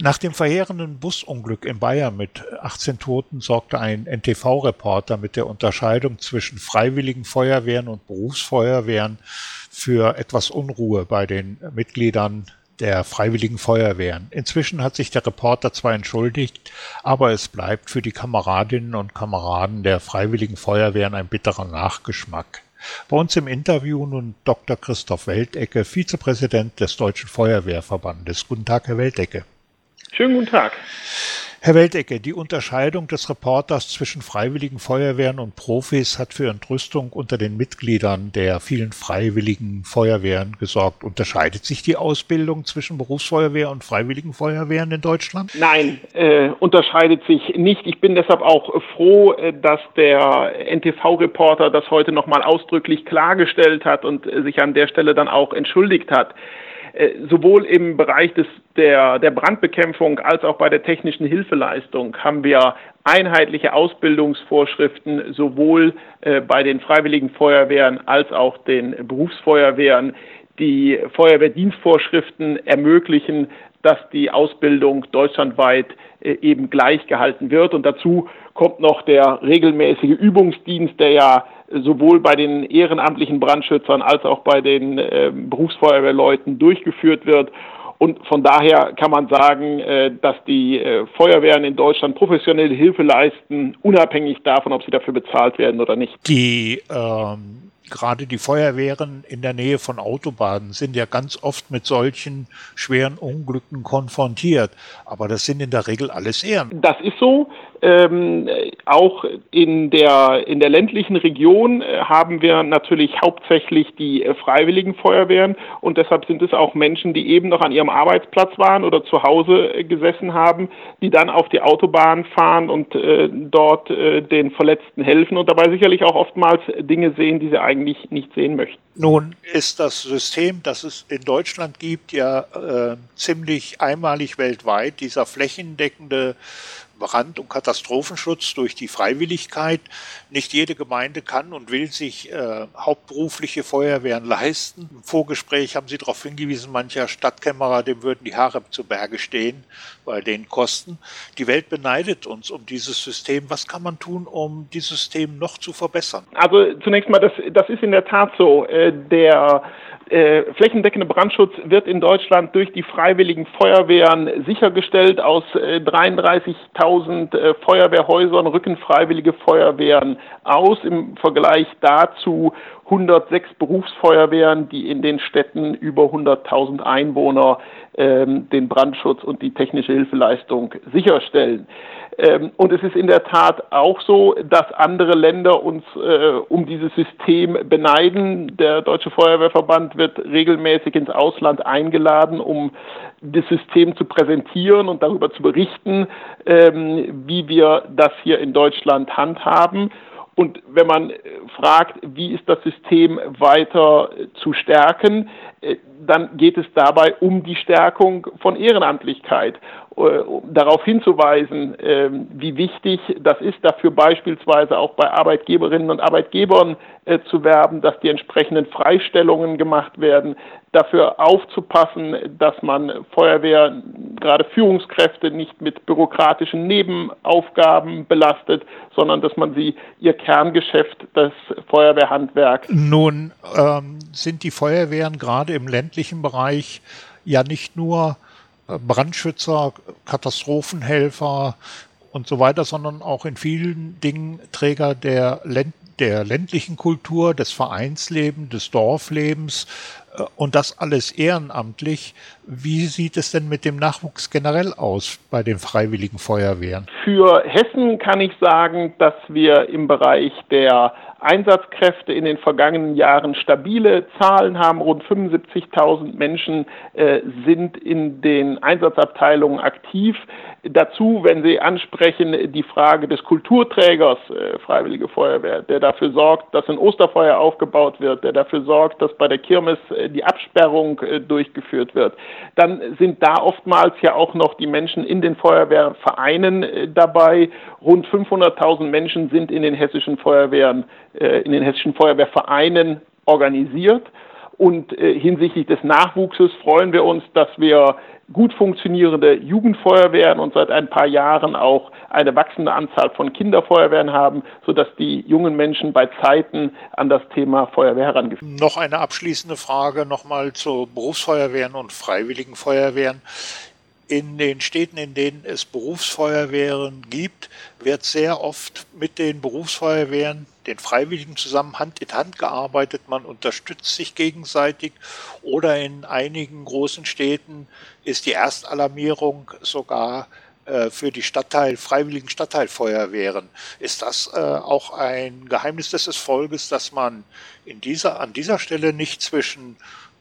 Nach dem verheerenden Busunglück in Bayern mit 18 Toten sorgte ein NTV-Reporter mit der Unterscheidung zwischen freiwilligen Feuerwehren und Berufsfeuerwehren für etwas Unruhe bei den Mitgliedern der Freiwilligen Feuerwehren. Inzwischen hat sich der Reporter zwar entschuldigt, aber es bleibt für die Kameradinnen und Kameraden der Freiwilligen Feuerwehren ein bitterer Nachgeschmack. Bei uns im Interview nun Dr. Christoph Weltecke, Vizepräsident des Deutschen Feuerwehrverbandes. Guten Tag, Herr Weltecke. Schönen guten Tag. Herr Weltecke, die Unterscheidung des Reporters zwischen freiwilligen Feuerwehren und Profis hat für Entrüstung unter den Mitgliedern der vielen freiwilligen Feuerwehren gesorgt. Unterscheidet sich die Ausbildung zwischen Berufsfeuerwehr und freiwilligen Feuerwehren in Deutschland? Nein, äh, unterscheidet sich nicht. Ich bin deshalb auch froh, äh, dass der NTV-Reporter das heute nochmal ausdrücklich klargestellt hat und äh, sich an der Stelle dann auch entschuldigt hat. Äh, sowohl im Bereich des, der, der Brandbekämpfung als auch bei der technischen Hilfeleistung haben wir einheitliche Ausbildungsvorschriften sowohl äh, bei den freiwilligen Feuerwehren als auch den Berufsfeuerwehren. Die Feuerwehrdienstvorschriften ermöglichen, dass die Ausbildung deutschlandweit äh, eben gleich gehalten wird. Und dazu kommt noch der regelmäßige Übungsdienst, der ja sowohl bei den ehrenamtlichen Brandschützern als auch bei den äh, Berufsfeuerwehrleuten durchgeführt wird. Und von daher kann man sagen, äh, dass die äh, Feuerwehren in Deutschland professionelle Hilfe leisten, unabhängig davon, ob sie dafür bezahlt werden oder nicht. Die ähm gerade die Feuerwehren in der Nähe von Autobahnen sind ja ganz oft mit solchen schweren Unglücken konfrontiert. Aber das sind in der Regel alles Ehren. Das ist so. Ähm, auch in der, in der ländlichen Region äh, haben wir natürlich hauptsächlich die äh, freiwilligen Feuerwehren und deshalb sind es auch Menschen, die eben noch an ihrem Arbeitsplatz waren oder zu Hause äh, gesessen haben, die dann auf die Autobahn fahren und äh, dort äh, den Verletzten helfen und dabei sicherlich auch oftmals Dinge sehen, die sie eigentlich eigentlich nicht sehen möchten. Nun ist das System, das es in Deutschland gibt, ja äh, ziemlich einmalig weltweit. Dieser flächendeckende Brand- und Katastrophenschutz durch die Freiwilligkeit. Nicht jede Gemeinde kann und will sich äh, hauptberufliche Feuerwehren leisten. Im Vorgespräch haben Sie darauf hingewiesen, mancher Stadtkämmerer, dem würden die Haare zu Berge stehen bei den Kosten. Die Welt beneidet uns um dieses System. Was kann man tun, um dieses System noch zu verbessern? Also zunächst mal, das, das ist in der Tat so. Äh, der äh, flächendeckende Brandschutz wird in Deutschland durch die freiwilligen Feuerwehren sichergestellt. Aus äh, 33.000 äh, Feuerwehrhäusern rücken freiwillige Feuerwehren aus. Im Vergleich dazu 106 Berufsfeuerwehren, die in den Städten über 100.000 Einwohner ähm, den Brandschutz und die technische Hilfeleistung sicherstellen. Ähm, und es ist in der Tat auch so, dass andere Länder uns äh, um dieses System beneiden. Der Deutsche Feuerwehrverband wird regelmäßig ins Ausland eingeladen, um das System zu präsentieren und darüber zu berichten, ähm, wie wir das hier in Deutschland handhaben. Und wenn man äh, fragt, wie ist das System weiter äh, zu stärken, dann geht es dabei um die Stärkung von Ehrenamtlichkeit. Äh, darauf hinzuweisen, ähm, wie wichtig das ist, dafür beispielsweise auch bei Arbeitgeberinnen und Arbeitgebern äh, zu werben, dass die entsprechenden Freistellungen gemacht werden, dafür aufzupassen, dass man Feuerwehr, gerade Führungskräfte, nicht mit bürokratischen Nebenaufgaben belastet, sondern dass man sie ihr Kerngeschäft, das Feuerwehrhandwerk. Nun ähm, sind die Feuerwehren gerade im ländlichen Bereich ja nicht nur Brandschützer, Katastrophenhelfer und so weiter, sondern auch in vielen Dingen Träger der, Länd der ländlichen Kultur, des Vereinslebens, des Dorflebens äh, und das alles ehrenamtlich. Wie sieht es denn mit dem Nachwuchs generell aus bei den freiwilligen Feuerwehren? Für Hessen kann ich sagen, dass wir im Bereich der Einsatzkräfte in den vergangenen Jahren stabile Zahlen haben. Rund 75.000 Menschen äh, sind in den Einsatzabteilungen aktiv. Dazu, wenn Sie ansprechen, die Frage des Kulturträgers, äh, Freiwillige Feuerwehr, der dafür sorgt, dass ein Osterfeuer aufgebaut wird, der dafür sorgt, dass bei der Kirmes äh, die Absperrung äh, durchgeführt wird. Dann sind da oftmals ja auch noch die Menschen in den Feuerwehrvereinen äh, dabei. Rund 500.000 Menschen sind in den hessischen Feuerwehren äh, in den hessischen Feuerwehrvereinen organisiert. Und äh, hinsichtlich des Nachwuchses freuen wir uns, dass wir gut funktionierende Jugendfeuerwehren und seit ein paar Jahren auch eine wachsende Anzahl von Kinderfeuerwehren haben, sodass die jungen Menschen bei Zeiten an das Thema Feuerwehr herangeführt Noch eine abschließende Frage nochmal zu Berufsfeuerwehren und Freiwilligen Feuerwehren. In den Städten, in denen es Berufsfeuerwehren gibt, wird sehr oft mit den Berufsfeuerwehren, den Freiwilligen zusammen Hand in Hand gearbeitet. Man unterstützt sich gegenseitig. Oder in einigen großen Städten ist die Erstalarmierung sogar äh, für die Stadtteil, freiwilligen Stadtteilfeuerwehren. Ist das äh, auch ein Geheimnis des Erfolges, dass man in dieser, an dieser Stelle nicht zwischen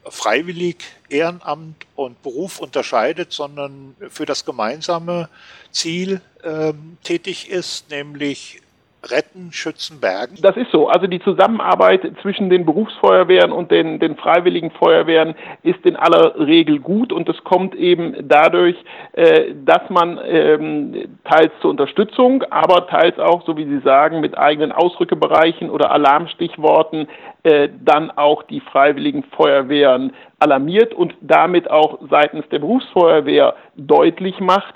freiwillig, Ehrenamt und Beruf unterscheidet, sondern für das gemeinsame Ziel ähm, tätig ist, nämlich retten, schützen, bergen? Das ist so. Also die Zusammenarbeit zwischen den Berufsfeuerwehren und den, den freiwilligen Feuerwehren ist in aller Regel gut und es kommt eben dadurch, äh, dass man ähm, teils zur Unterstützung, aber teils auch, so wie Sie sagen, mit eigenen Ausrückebereichen oder Alarmstichworten äh, dann auch die freiwilligen Feuerwehren alarmiert und damit auch seitens der Berufsfeuerwehr deutlich macht,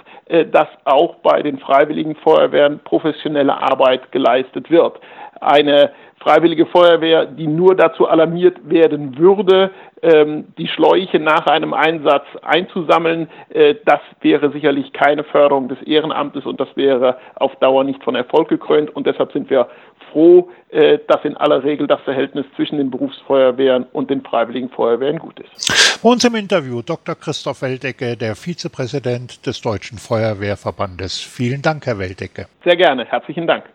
dass auch bei den freiwilligen Feuerwehren professionelle Arbeit geleistet wird. Eine freiwillige Feuerwehr, die nur dazu alarmiert werden würde, ähm, die Schläuche nach einem Einsatz einzusammeln, äh, das wäre sicherlich keine Förderung des Ehrenamtes und das wäre auf Dauer nicht von Erfolg gekrönt. Und deshalb sind wir froh, äh, dass in aller Regel das Verhältnis zwischen den Berufsfeuerwehren und den Freiwilligen Feuerwehren gut ist. Bei uns im Interview Dr. Christoph Weldecke, der Vizepräsident des Deutschen Feuerwehrverbandes. Vielen Dank, Herr Weldecke. Sehr gerne. Herzlichen Dank.